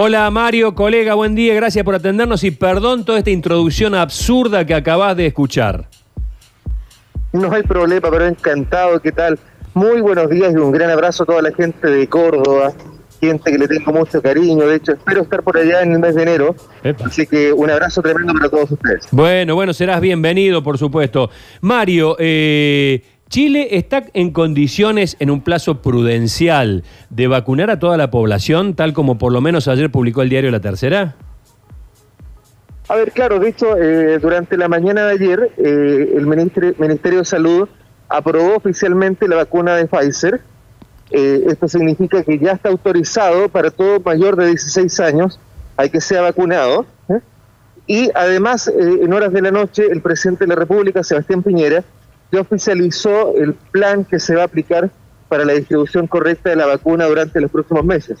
Hola Mario, colega, buen día, gracias por atendernos y perdón toda esta introducción absurda que acabas de escuchar. No hay problema, pero encantado, ¿qué tal? Muy buenos días y un gran abrazo a toda la gente de Córdoba, gente que le tengo mucho cariño, de hecho espero estar por allá en el mes de enero, así que un abrazo tremendo para todos ustedes. Bueno, bueno, serás bienvenido, por supuesto. Mario, eh, Chile está en condiciones, en un plazo prudencial, de vacunar a toda la población, tal como por lo menos ayer publicó el diario La Tercera. A ver, claro, de hecho, eh, durante la mañana de ayer, eh, el Ministerio de Salud aprobó oficialmente la vacuna de Pfizer. Eh, esto significa que ya está autorizado para todo mayor de 16 años, hay que sea vacunado. Y además, en horas de la noche, el presidente de la República, Sebastián Piñera, ya oficializó el plan que se va a aplicar para la distribución correcta de la vacuna durante los próximos meses.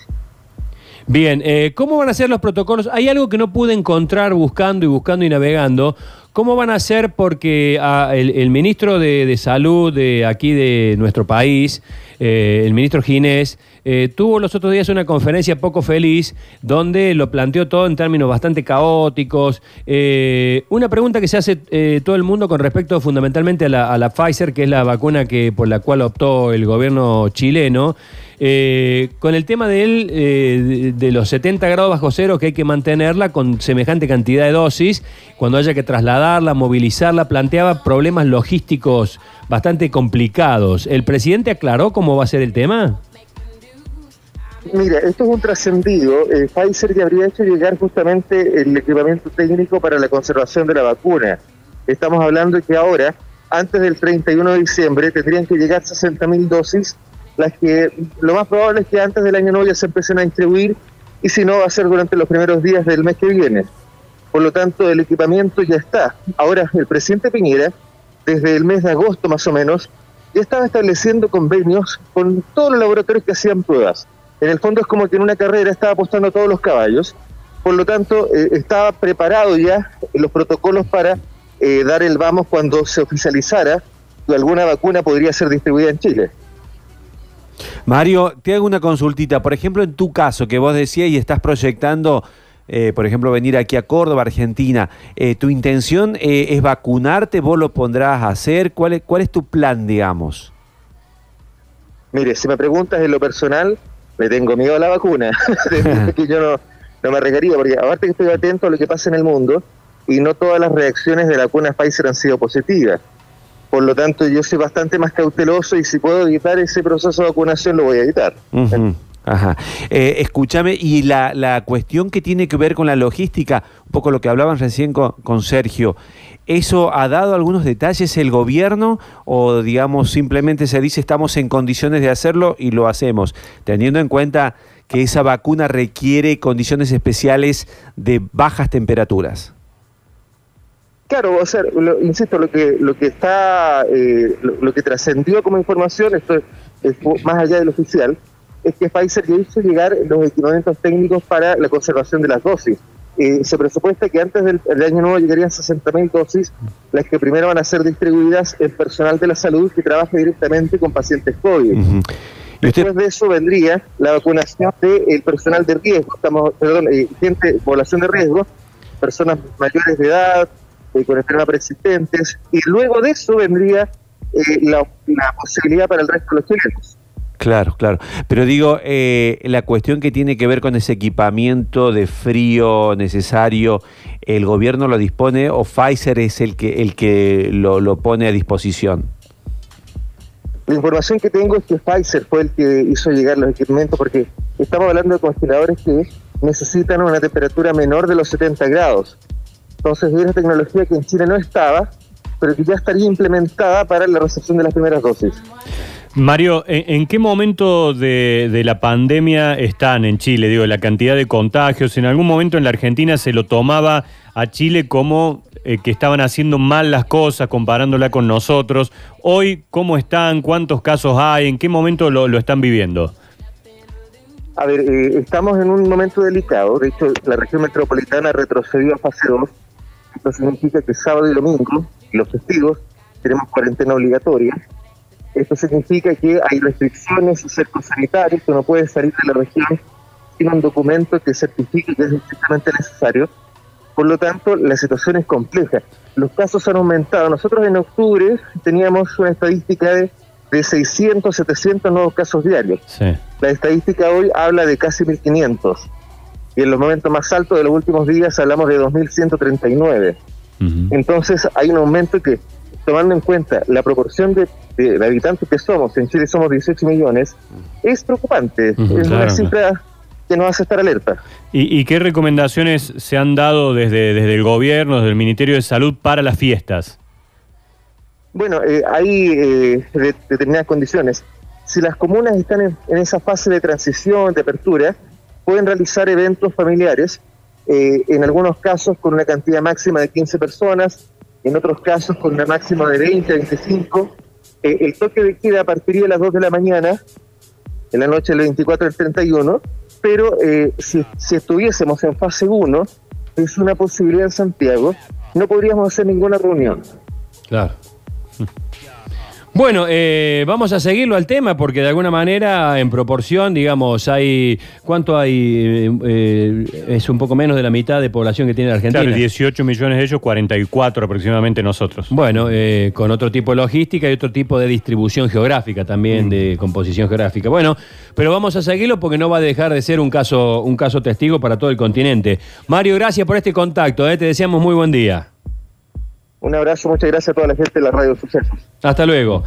Bien, eh, ¿cómo van a ser los protocolos? Hay algo que no pude encontrar buscando y buscando y navegando. ¿Cómo van a ser? Porque ah, el, ministro de, Salud de aquí de nuestro país, eh, el ministro Ginés, eh, tuvo los otros días una conferencia poco feliz donde lo planteó todo en términos bastante caóticos. Eh, una pregunta que se hace todo el mundo con respecto fundamentalmente a la, Pfizer, que es la vacuna que, por la cual optó el gobierno chileno. con el tema de él, de, los 70 grados bajo cero, que hay que mantenerla con semejante cantidad de dosis, cuando haya que trasladar movilizarla, planteaba problemas logísticos bastante complicados. ¿El presidente aclaró cómo va a ser el tema? Mira, esto es un trascendido. Eh, Pfizer ya habría hecho llegar justamente el equipamiento técnico para la conservación de la vacuna. Estamos hablando de que ahora, antes del 31 de diciembre, tendrían que llegar 60.000 dosis, las que lo más probable es que antes del año nuevo ya se empiecen a distribuir y si no va a ser durante los primeros días del mes que viene. Por lo tanto, el equipamiento ya está. Ahora, el presidente Piñera, desde el mes de agosto más o menos, ya estaba estableciendo convenios con todos los laboratorios que hacían pruebas. En el fondo es como que en una carrera estaba apostando a todos los caballos. Por lo tanto, eh, estaba preparado ya los protocolos para eh, dar el vamos cuando se oficializara que alguna vacuna podría ser distribuida en Chile. Mario, te hago una consultita. Por ejemplo, en tu caso, que vos decías y estás proyectando eh, por ejemplo, venir aquí a Córdoba, Argentina, eh, ¿tu intención eh, es vacunarte? ¿Vos lo pondrás a hacer? ¿Cuál es, ¿Cuál es tu plan, digamos? Mire, si me preguntas en lo personal, le tengo miedo a la vacuna. que yo no, no me arriesgaría, porque aparte que estoy atento a lo que pasa en el mundo y no todas las reacciones de la vacuna Pfizer han sido positivas. Por lo tanto, yo soy bastante más cauteloso y si puedo evitar ese proceso de vacunación, lo voy a evitar. Ajá. Eh, escúchame, y la, la, cuestión que tiene que ver con la logística, un poco lo que hablaban recién con, Sergio, ¿eso ha dado algunos detalles el gobierno o digamos simplemente se dice estamos en condiciones de hacerlo y lo hacemos, teniendo en cuenta que esa vacuna requiere condiciones especiales de bajas temperaturas? Claro, o sea, insisto, lo que lo que está, eh, lo, que trascendió como información, esto es más allá del oficial, es que Pfizer ya hizo llegar los equipamientos técnicos para la conservación de las dosis. Eh, se presupuesta que antes del, año nuevo llegarían 60.000 dosis, las que primero van a ser distribuidas en personal de la salud que trabaja directamente con pacientes COVID. Después de eso vendría la vacunación del personal de riesgo, estamos, perdón, eh, gente, población de riesgo, personas mayores de edad, eh, con enfermedades persistentes, y luego de eso vendría la, la posibilidad para el resto de los chilenos. Claro, claro. Pero digo, eh, la cuestión que tiene que ver con ese equipamiento de frío necesario, ¿el gobierno lo dispone o Pfizer es el que, el que lo, lo pone a disposición? La información que tengo es que Pfizer fue el que hizo llegar los equipamientos porque estamos hablando de congeladores que necesitan una temperatura menor de los 70 grados. Entonces es una tecnología que en Chile no estaba, pero que ya estaría implementada para la recepción de las primeras dosis. Mario, ¿en, qué momento de, la pandemia están en Chile? Digo, la cantidad de contagios. En algún momento en la Argentina se lo tomaba a Chile como eh, que estaban haciendo mal las cosas comparándola con nosotros. Hoy, ¿cómo están? ¿Cuántos casos hay? ¿En qué momento lo, están viviendo? A ver, eh, estamos en un momento delicado. De hecho, la región metropolitana retrocedió a fase 2. Esto significa que sábado y domingo, los festivos, tenemos cuarentena obligatoria esto significa que hay restricciones y cercos sanitarios, que no pueden salir de la región tiene un documento que certifique que es estrictamente necesario. Por lo tanto, la situación es compleja. Los casos han aumentado. Nosotros en octubre teníamos una estadística de, de 600, 700 nuevos casos diarios. Sí. La estadística hoy habla de casi 1.500. Y en los momentos más altos de los últimos días hablamos de 2.139. Ujú. Entonces hay un aumento que, tomando en cuenta la proporción de, de- de habitantes que somos, en Chile somos 18 millones, es preocupante. Es claro. una cifra que nos hace estar alerta. ¿Y, y qué recomendaciones se han dado desde, desde el gobierno, desde el Ministerio de Salud para las fiestas? Bueno, eh, hay eh, de- determinadas condiciones. Si las comunas están en, en esa fase de transición, de apertura, pueden realizar eventos familiares, eh, en algunos casos con una cantidad máxima de 15 personas, en otros casos con una máxima de 20, 25. Eh, el toque de queda partiría a las 2 de la mañana, en la noche del 24 al 31, pero eh, si, si estuviésemos en fase 1, es una posibilidad en Santiago, no podríamos hacer ninguna reunión. Claro. Bueno, eh, vamos a seguirlo al tema porque de alguna manera, en proporción, digamos, hay. ¿Cuánto hay? Eh, eh, es un poco menos de la mitad de población que tiene la Argentina. Claro, 18 millones de ellos, 44 aproximadamente nosotros. Bueno, eh, con otro tipo de logística y otro tipo de distribución geográfica también, de composición geográfica. Bueno, pero vamos a seguirlo porque no va a dejar de ser un caso, un caso testigo para todo el continente. Mario, gracias por este contacto. eh, Te deseamos muy buen día. Un abrazo, muchas gracias a toda la gente de la Radio Sucesos. Hasta luego.